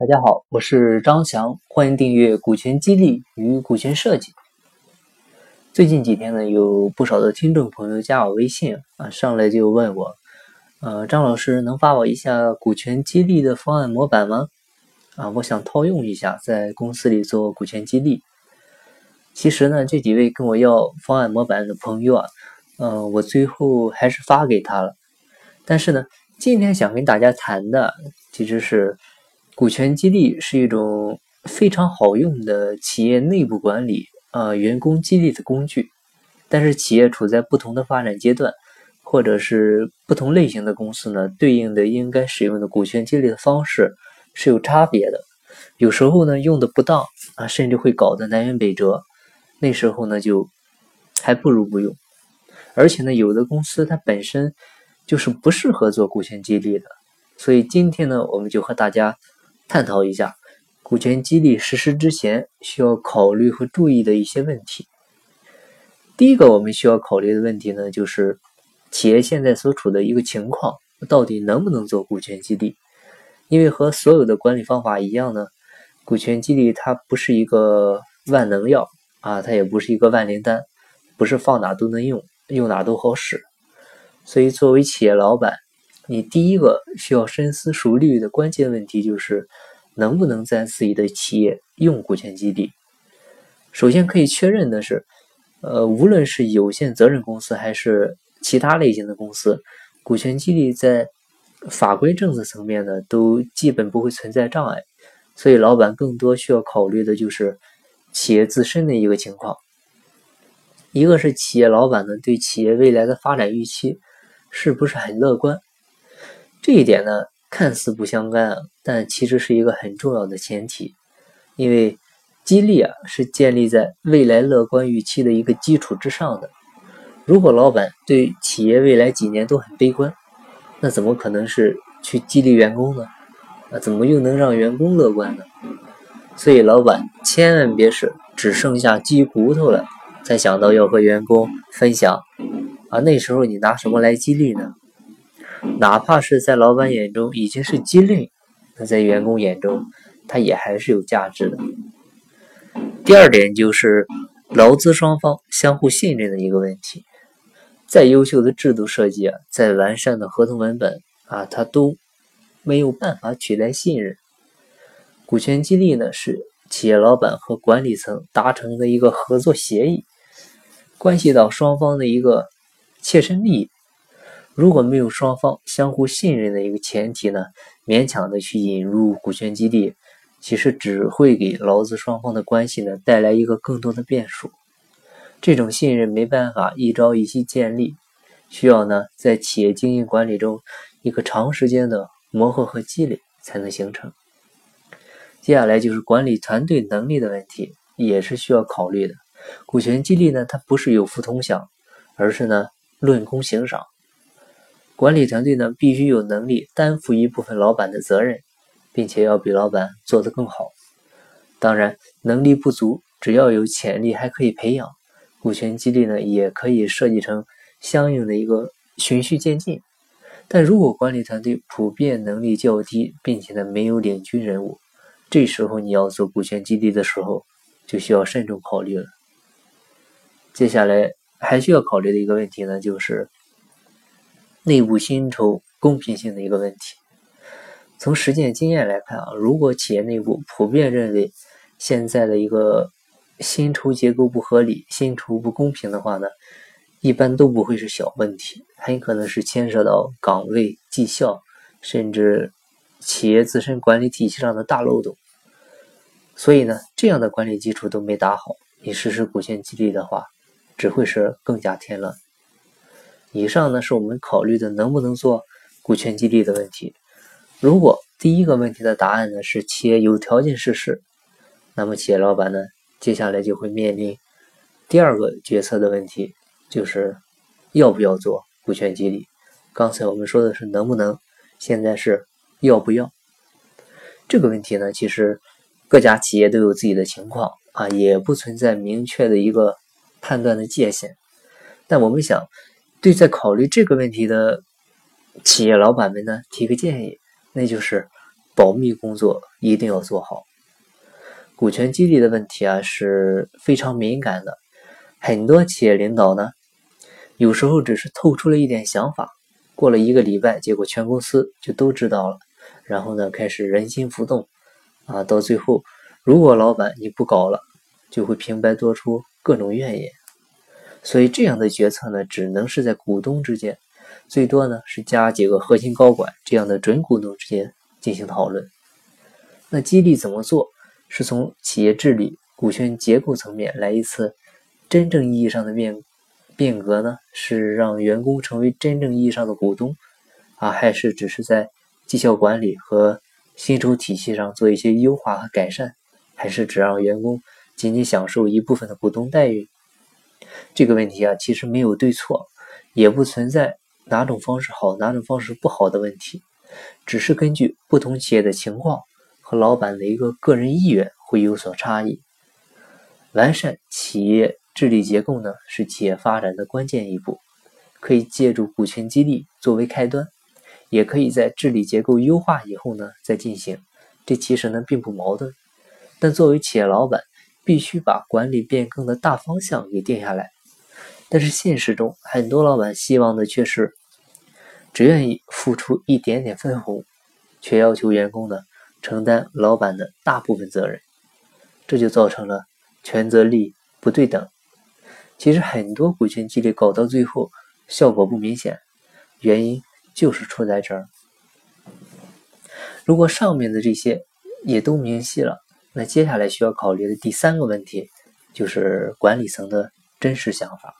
大家好，我是张翔，欢迎订阅股权激励与股权设计。最近几天呢，有不少的听众朋友加我微信啊，上来就问我，呃，张老师能发我一下股权激励的方案模板吗？啊，我想套用一下，在公司里做股权激励。其实呢，这几位跟我要方案模板的朋友啊，嗯，我最后还是发给他了。但是呢，今天想跟大家谈的其实是。股权激励是一种非常好用的企业内部管理啊员工激励的工具，但是企业处在不同的发展阶段，或者是不同类型的公司呢，对应的应该使用的股权激励的方式是有差别的。有时候呢用的不当啊，甚至会搞得南辕北辙，那时候呢就还不如不用。而且呢，有的公司它本身就是不适合做股权激励的，所以今天呢，我们就和大家。探讨一下股权激励实施之前需要考虑和注意的一些问题。第一个我们需要考虑的问题呢，就是企业现在所处的一个情况，到底能不能做股权激励？因为和所有的管理方法一样呢，股权激励它不是一个万能药啊，它也不是一个万灵丹，不是放哪都能用，用哪都好使。所以作为企业老板，你第一个需要深思熟虑的关键问题就是，能不能在自己的企业用股权激励？首先可以确认的是，呃，无论是有限责任公司还是其他类型的公司，股权激励在法规政策层面呢，都基本不会存在障碍。所以，老板更多需要考虑的就是企业自身的一个情况。一个是企业老板呢对企业未来的发展预期是不是很乐观？这一点呢，看似不相干啊，但其实是一个很重要的前提。因为激励啊，是建立在未来乐观预期的一个基础之上的。如果老板对企业未来几年都很悲观，那怎么可能是去激励员工呢？啊，怎么又能让员工乐观呢？所以，老板千万别是只剩下鸡骨头了，才想到要和员工分享啊。那时候你拿什么来激励呢？哪怕是在老板眼中已经是鸡肋，那在员工眼中，它也还是有价值的。第二点就是劳资双方相互信任的一个问题。再优秀的制度设计啊，再完善的合同文本啊，它都没有办法取代信任。股权激励呢，是企业老板和管理层达成的一个合作协议，关系到双方的一个切身利益。如果没有双方相互信任的一个前提呢，勉强的去引入股权激励，其实只会给劳资双方的关系呢带来一个更多的变数。这种信任没办法一朝一夕建立，需要呢在企业经营管理中一个长时间的磨合和积累才能形成。接下来就是管理团队能力的问题，也是需要考虑的。股权激励呢，它不是有福同享，而是呢论功行赏。管理团队呢，必须有能力担负一部分老板的责任，并且要比老板做得更好。当然，能力不足，只要有潜力，还可以培养。股权激励呢，也可以设计成相应的一个循序渐进。但如果管理团队普遍能力较低，并且呢没有领军人物，这时候你要做股权激励的时候，就需要慎重考虑了。接下来还需要考虑的一个问题呢，就是。内部薪酬公平性的一个问题。从实践经验来看啊，如果企业内部普遍认为现在的一个薪酬结构不合理、薪酬不公平的话呢，一般都不会是小问题，很可能是牵涉到岗位绩效，甚至企业自身管理体系上的大漏洞。所以呢，这样的管理基础都没打好，你实施股权激励的话，只会是更加添乱。以上呢是我们考虑的能不能做股权激励的问题。如果第一个问题的答案呢是企业有条件实施，那么企业老板呢接下来就会面临第二个决策的问题，就是要不要做股权激励。刚才我们说的是能不能，现在是要不要。这个问题呢，其实各家企业都有自己的情况啊，也不存在明确的一个判断的界限。但我们想。对在考虑这个问题的企业老板们呢，提个建议，那就是保密工作一定要做好。股权激励的问题啊是非常敏感的，很多企业领导呢，有时候只是透出了一点想法，过了一个礼拜，结果全公司就都知道了，然后呢开始人心浮动，啊，到最后如果老板你不搞了，就会平白多出各种怨言。所以这样的决策呢，只能是在股东之间，最多呢是加几个核心高管这样的准股东之间进行讨论。那激励怎么做？是从企业治理、股权结构层面来一次真正意义上的变变革呢？是让员工成为真正意义上的股东啊，还是只是在绩效管理和薪酬体系上做一些优化和改善？还是只让员工仅仅享受一部分的股东待遇？这个问题啊，其实没有对错，也不存在哪种方式好、哪种方式不好的问题，只是根据不同企业的情况和老板的一个个人意愿会有所差异。完善企业治理结构呢，是企业发展的关键一步，可以借助股权激励作为开端，也可以在治理结构优化以后呢再进行。这其实呢并不矛盾，但作为企业老板，必须把管理变更的大方向给定下来。但是现实中，很多老板希望的却是只愿意付出一点点分红，却要求员工呢承担老板的大部分责任，这就造成了权责利不对等。其实很多股权激励搞到最后效果不明显，原因就是出在这儿。如果上面的这些也都明晰了，那接下来需要考虑的第三个问题就是管理层的真实想法。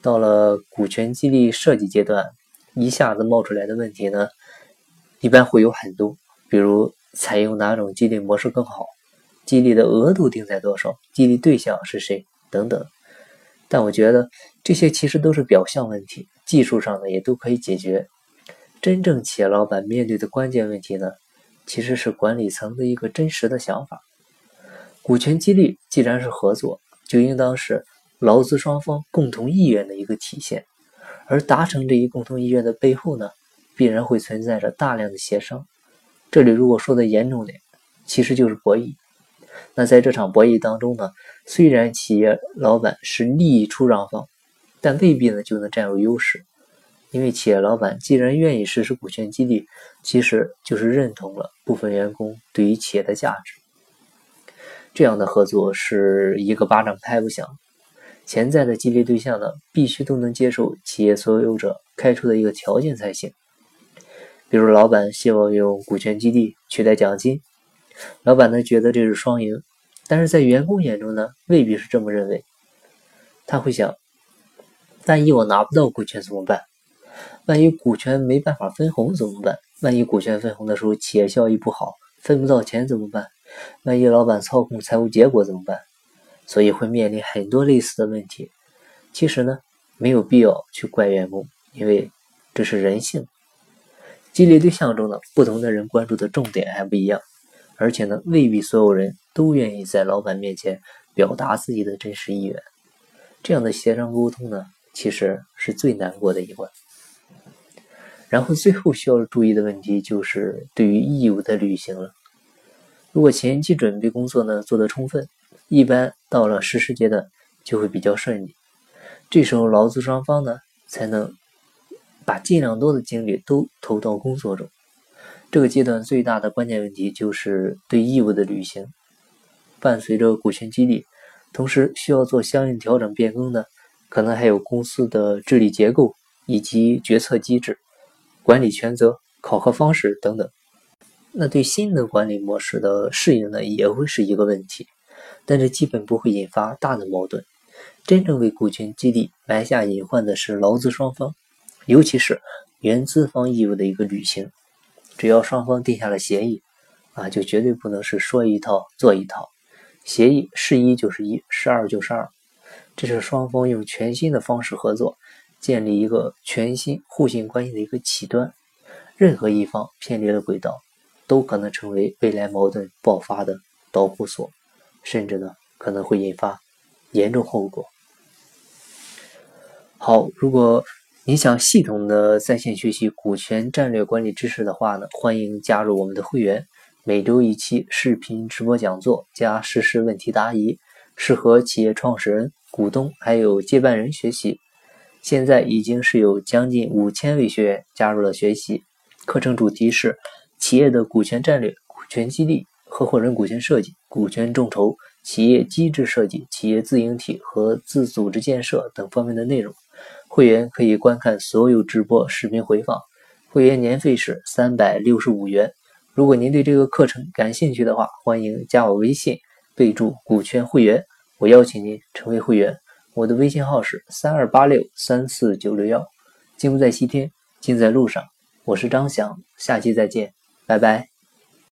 到了股权激励设计阶段，一下子冒出来的问题呢，一般会有很多，比如采用哪种激励模式更好，激励的额度定在多少，激励对象是谁等等。但我觉得这些其实都是表象问题，技术上呢也都可以解决。真正企业老板面对的关键问题呢，其实是管理层的一个真实的想法。股权激励既然是合作，就应当是。劳资双方共同意愿的一个体现，而达成这一共同意愿的背后呢，必然会存在着大量的协商。这里如果说的严重点，其实就是博弈。那在这场博弈当中呢，虽然企业老板是利益出让方，但未必呢就能占有优势，因为企业老板既然愿意实施股权激励，其实就是认同了部分员工对于企业的价值。这样的合作是一个巴掌拍不响。潜在的激励对象呢，必须都能接受企业所有者开出的一个条件才行。比如，老板希望用股权激励取代奖金，老板呢觉得这是双赢，但是在员工眼中呢，未必是这么认为。他会想：万一我拿不到股权怎么办？万一股权没办法分红怎么办？万一股权分红的时候企业效益不好，分不到钱怎么办？万一老板操控财务结果怎么办？所以会面临很多类似的问题。其实呢，没有必要去怪员工，因为这是人性。激励对象中呢，不同的人关注的重点还不一样，而且呢，未必所有人都愿意在老板面前表达自己的真实意愿。这样的协商沟通呢，其实是最难过的一关。然后最后需要注意的问题就是对于义务的履行了。如果前期准备工作呢做得充分，一般到了实施阶段就会比较顺利，这时候劳资双方呢才能把尽量多的精力都投到工作中。这个阶段最大的关键问题就是对义务的履行。伴随着股权激励，同时需要做相应调整变更的，可能还有公司的治理结构以及决策机制、管理权责、考核方式等等。那对新的管理模式的适应呢，也会是一个问题。但这基本不会引发大的矛盾。真正为股权激励埋下隐患的是劳资双方，尤其是原资方义务的一个履行。只要双方定下了协议，啊，就绝对不能是说一套做一套。协议是一就是一，是二就是二。这是双方用全新的方式合作，建立一个全新互信关系的一个起端。任何一方偏离了轨道，都可能成为未来矛盾爆发的导火索。甚至呢，可能会引发严重后果。好，如果你想系统的在线学习股权战略管理知识的话呢，欢迎加入我们的会员，每周一期视频直播讲座加实时问题答疑，适合企业创始人、股东还有接班人学习。现在已经是有将近五千位学员加入了学习。课程主题是企业的股权战略、股权激励、合伙人股权设计、股权众筹、企业机制设计、企业自营体和自组织建设等方面的内容。会员可以观看所有直播视频回放，会员年费是三百六十五元。如果您对这个课程感兴趣的话，欢迎加我微信，备注“股权会员”，我邀请您成为会员。我的微信号是三二八六三四九六幺。金不在西天，金在路上。我是张翔，下期再见，拜拜。